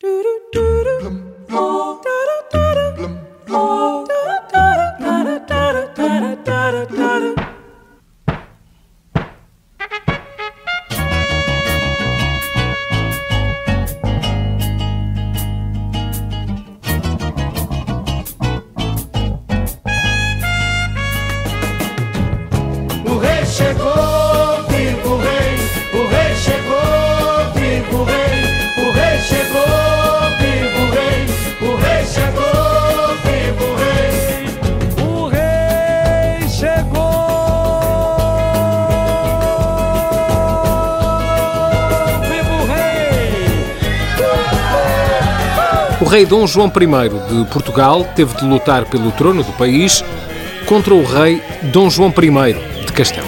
O O rei Dom João I de Portugal teve de lutar pelo trono do país contra o rei Dom João I de Castelo.